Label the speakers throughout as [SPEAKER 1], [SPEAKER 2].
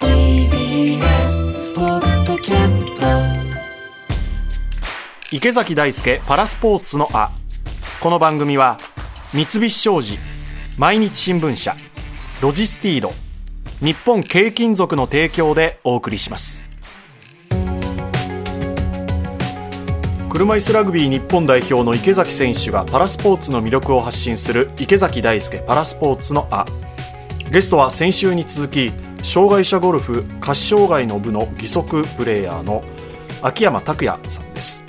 [SPEAKER 1] TBS ポッドキャスト。
[SPEAKER 2] 池崎大輔パラスポーツのあ。この番組は三菱商事毎日新聞社ロジスティード日本軽金属の提供でお送りします。車椅子ラグビー日本代表の池崎選手がパラスポーツの魅力を発信する池崎大輔パラスポーツのあ。ゲストは先週に続き障害者ゴルフ下肢障害の部の義足プレーヤーの秋山拓也さんです。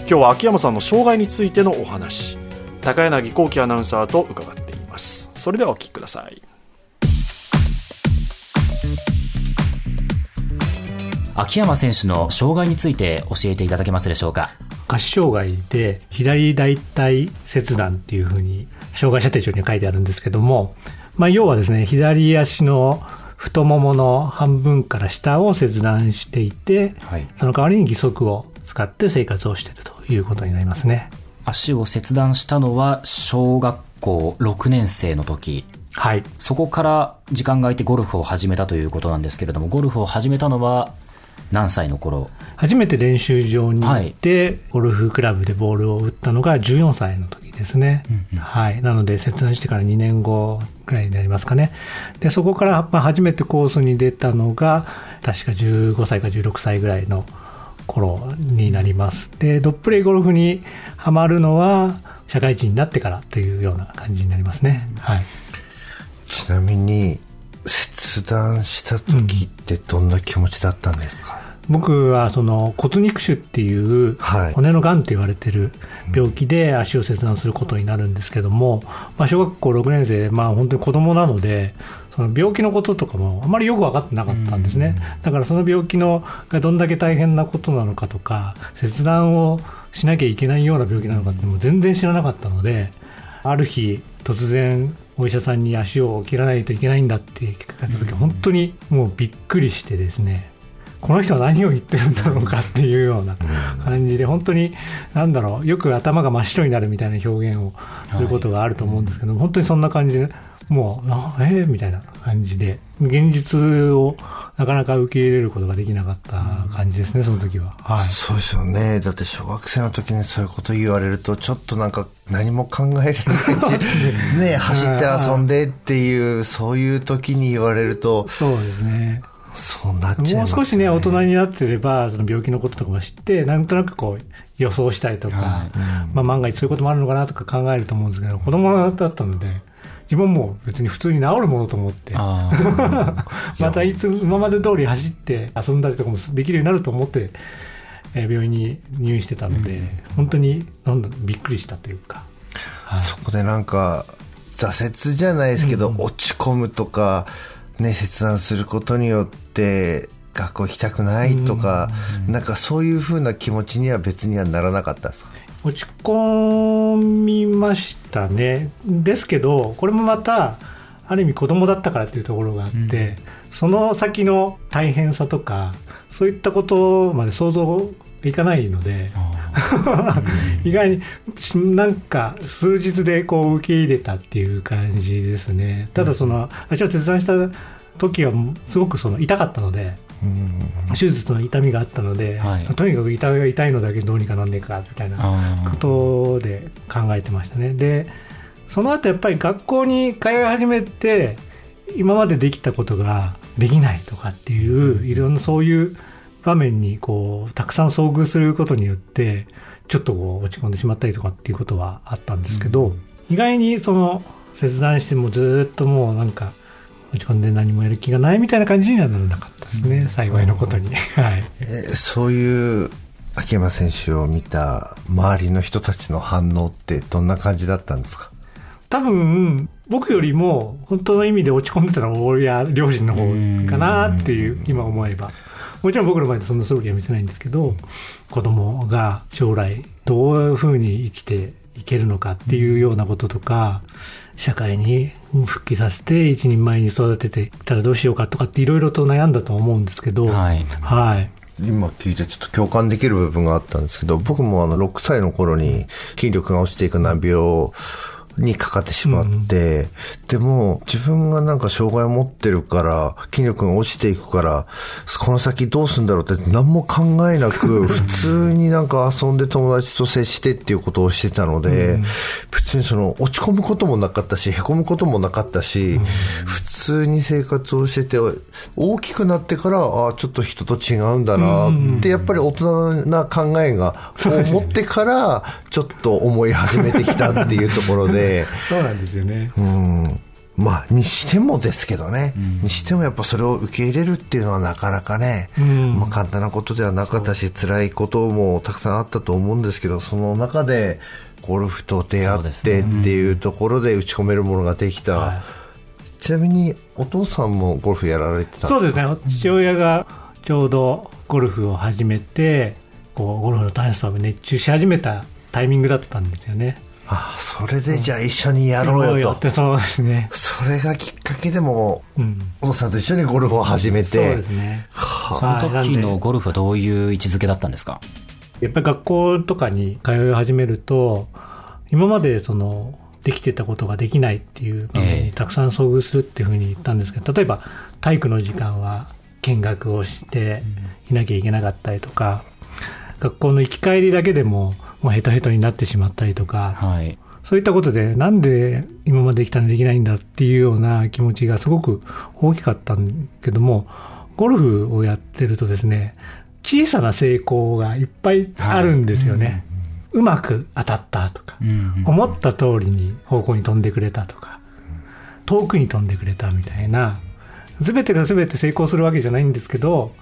[SPEAKER 2] 今日は秋山さんの障害についてのお話。高柳幸喜アナウンサーと伺っています。それではお聞きください。
[SPEAKER 3] 秋山選手の障害について教えていただけますでしょうか？
[SPEAKER 4] 下肢障害で左大腿切断っていうふうに障害者手帳に書いてあるんですけども、まあ、要はですね左足の太ももの半分から下を切断していて、
[SPEAKER 3] はい。
[SPEAKER 4] その代わりに義足を使って生活をしているということになりますね。
[SPEAKER 3] 足を切断したのは小学校6年生の時。
[SPEAKER 4] はい。
[SPEAKER 3] そこから時間が空いてゴルフを始めたということなんですけれどもゴルフを始めたのは何歳の頃？
[SPEAKER 4] 初めて練習場に行って、ゴルフクラブでボールを打ったのが14歳の時ですね。はい。なので、切断してから2年後くらいになりますかね。で、そこから、まあ、初めてコースに出たのが、確か15歳か16歳ぐらいの頃になります。で、ドップレイゴルフにハマるのは、社会人になってからというような感じになりますね。はい。
[SPEAKER 5] ちなみに切断した時ってどんな気持ちだったんですか、
[SPEAKER 4] 僕はその骨肉腫っていう
[SPEAKER 5] はい。
[SPEAKER 4] 骨のがんと言われてる病気で足を切断することになるんですけども、まあ、小学校6年生、まあ、本当に子供なのでその病気のこととかもあまりよく分かってなかったんですね。だからその病気のがどんだけ大変なことなのかとか切断をしなきゃいけないような病気なのかってもう全然知らなかったのである日突然お医者さんに足を切らないといけないんだって聞かれた時本当にもうびっくりしてですねこの人は何を言ってるんだろうかっていうような感じで本当に何だろうよく頭が真っ白になるみたいな表現をすることがあると思うんですけど、本当にそんな感じでもうあえー、みたいな感じで。現実をなかなか受け入れることができなかった感じですねその時は。はい。
[SPEAKER 5] そうですよね。だって小学生の時にそういうこと言われるとちょっとなんか何も考えられないし。ね走って遊んでっていうそういう時に言われると。
[SPEAKER 4] そうですね。
[SPEAKER 5] そうなっちゃいます、
[SPEAKER 4] もう少しね、大人になってれば、その病気のこととかも知って、なんとなくこう、予想したりとか、
[SPEAKER 3] はい。
[SPEAKER 4] まあ万が一そういうこともあるのかなとか考えると思うんですけど、子供だったので、自分も別に普通に治るものと思って、
[SPEAKER 3] あ
[SPEAKER 4] またいつ、今まで通り走って遊んだりとかもできるようになると思って、えー病院に入院してたので、本当に、なんだびっくりしたというか。はい。
[SPEAKER 5] そこでなんか挫折じゃないですけど、落ち込むとか、ね、切断することによって学校行きたくないとか、なんかそういうふうな気持ちには別にはならなかったんですか？
[SPEAKER 4] 落ち込みましたね。ですけど、これもまた、ある意味子供だったからっていうところがあって、その先の大変さとか、そういったことまで想像いかないので、意外になんか数日でこう受け入れたっていう感じですね。ただその、足を切断した時はすごくその痛かったので、手術の痛みがあったので、
[SPEAKER 3] はい。
[SPEAKER 4] とにかく痛い痛いのだけどうにかなんねえかみたいな
[SPEAKER 3] あ
[SPEAKER 4] ことで考えてましたね。で、その後やっぱり学校に通い始めて、今までできたことができないとかっていう、いろんなそういう場面にこう、たくさん遭遇することによって、ちょっとこう落ち込んでしまったりとかっていうことはあったんですけど、意外にその切断してもずーっともうなんか落ち込んで何もやる気がないみたいな感じにはならなかったですね、幸いのことに。はい。
[SPEAKER 5] えーそういう秋山選手を見た周りの人たちの反応ってどんな感じだったんですか？
[SPEAKER 4] 多分僕よりも本当の意味で落ち込んでたのは親両親の方かなっていう今思えば。もちろん僕の前でそんな素振りは見せないんですけど子供が将来どういうふうに生きていけるのかっていうようなこととか社会に復帰させて一人前に育てていったらどうしようかとかっていろいろと悩んだと思うんですけど
[SPEAKER 3] はい。
[SPEAKER 4] はい。
[SPEAKER 5] 今聞いてちょっと共感できる部分があったんですけど、僕もあの6歳の頃に筋力が落ちていく難病にかかってしまって、でも自分がなんか障害を持ってるから、筋力が落ちていくから、この先どうするんだろうって何も考えなく、普通になんか遊んで友達と接してっていうことをしてたので、別にその落ち込むこともなかったし、凹むこともなかったし、普通に生活をしてて、大きくなってから、ああ、ちょっと人と違うんだなって、やっぱり大人な考えが、を持ってから、ちょっと思い始めてきたっていうところで、
[SPEAKER 4] そうなんですよね。
[SPEAKER 5] うん。まあ、にしてもですけどね、にしてもやっぱそれを受け入れるっていうのはなかなかね、
[SPEAKER 4] ん。
[SPEAKER 5] まあ、簡単なことではなかったし、辛いこともたくさんあったと思うんですけど、その中でゴルフと出会ってっていうところで打ち込めるものができた。
[SPEAKER 4] はい。
[SPEAKER 5] ちなみにお父さんもゴルフやられてたん
[SPEAKER 4] そう
[SPEAKER 5] ですか？
[SPEAKER 4] ですね。父親がちょうどゴルフを始めてこうゴルフの楽しさを熱中し始めたタイミングだったんですよね
[SPEAKER 5] あそれでじゃあ一緒にやろうよと。
[SPEAKER 4] ってそうですね。
[SPEAKER 5] それがきっかけでも、
[SPEAKER 4] うん。
[SPEAKER 5] お父さんと一緒にゴルフを始めて。
[SPEAKER 4] そうですね。
[SPEAKER 3] その時のゴルフはどういう位置づけだったんですか？
[SPEAKER 4] やっぱり学校とかに通い始めると今までそのできてたことができないっていう場面
[SPEAKER 3] ええ。
[SPEAKER 4] にたくさん遭遇するっていうふうに言ったんですけど例えば体育の時間は見学をしていなきゃいけなかったりとか学校の行き帰りだけでももうヘトヘトになってしまったりとか
[SPEAKER 3] はい。
[SPEAKER 4] そういったことでなんで今までできたのにできないんだっていうような気持ちがすごく大きかったんけどもゴルフをやってるとですね小さな成功がいっぱいあるんですよね、うまく当たったとか、
[SPEAKER 3] うん。
[SPEAKER 4] 思った通りに方向に飛んでくれたとか遠くに飛んでくれたみたいな全てが全て成功するわけじゃないんですけど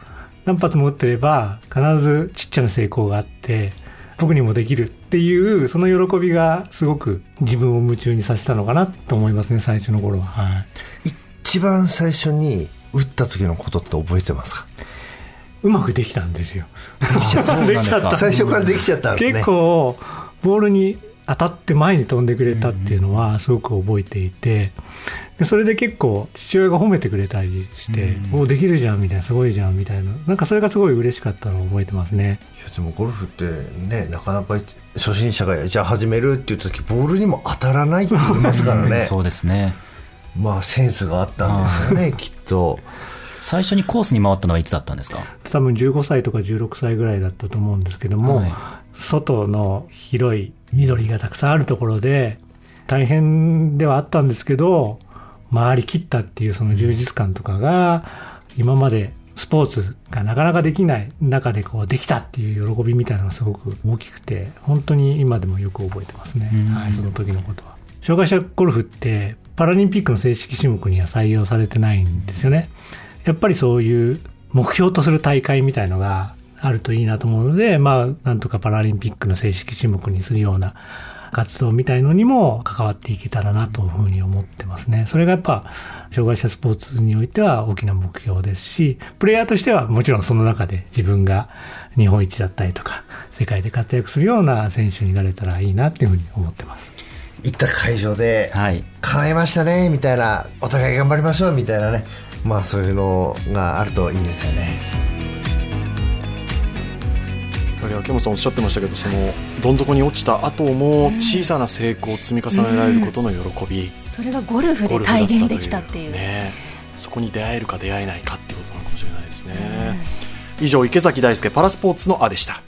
[SPEAKER 4] 何発も打ってれば必ずちっちゃな成功があって僕にもできるっていうその喜びがすごく自分を夢中にさせたのかなと思いますね最初の頃は、はい、
[SPEAKER 5] 一番最初に打った時のことって覚えてますか？
[SPEAKER 4] うまくできたんですよ。
[SPEAKER 3] そうなんですか？
[SPEAKER 5] 最初からできちゃったんですね。
[SPEAKER 4] 結構ボールに当たって前に飛んでくれたっていうのはすごく覚えていてでそれで結構父親が褒めてくれたりして「おおできるじゃん」みたいな「すごいじゃん」みたいななんかそれがすごい嬉しかったのを覚えてますね。
[SPEAKER 5] いやでもゴルフってねなかなか初心者がじゃあ始めるって言った時ボールにも当たらないって言いますからね。
[SPEAKER 3] そうですね。
[SPEAKER 5] まあセンスがあったんですよねきっと。
[SPEAKER 3] 最初にコースに回ったのはいつだったんですか？
[SPEAKER 4] 多分15歳とか16歳ぐらいだったと思うんですけども、
[SPEAKER 3] はい
[SPEAKER 4] 外の広い緑がたくさんあるところで大変ではあったんですけど回りきったっていうその充実感とかが今までスポーツがなかなかできない中でこうできたっていう喜びみたいなのがすごく大きくて本当に今でもよく覚えてますね、
[SPEAKER 3] うん。
[SPEAKER 4] はい、その時のことは。障害者ゴルフってパラリンピックの正式種目には採用されてないんですよね。やっぱりそういう目標とする大会みたいのがあるといいなと思うので、まあ、なんとかパラリンピックの正式種目にするような活動みたいのにも関わっていけたらなというふうに思ってますね。それがやっぱ、障害者スポーツにおいては大きな目標ですし、プレイヤーとしてはもちろんその中で自分が日本一だったりとか、世界で活躍するような選手になれたらいいなっていうふうに思ってます。
[SPEAKER 5] 行った会場で
[SPEAKER 3] はい
[SPEAKER 5] 叶えましたねみたいなお互い頑張りましょうみたいなねまあそういうのがあるといいですよね
[SPEAKER 2] やはり秋元さんおっしゃってましたけどそのどん底に落ちた後も小さな成功を積み重ねられることの喜び、
[SPEAKER 1] それがゴルフで体現できたっていう。
[SPEAKER 2] ね。そこに出会えるか出会えないかっていうことなのかもしれないですね、以上池崎大輔パラスポーツのあでした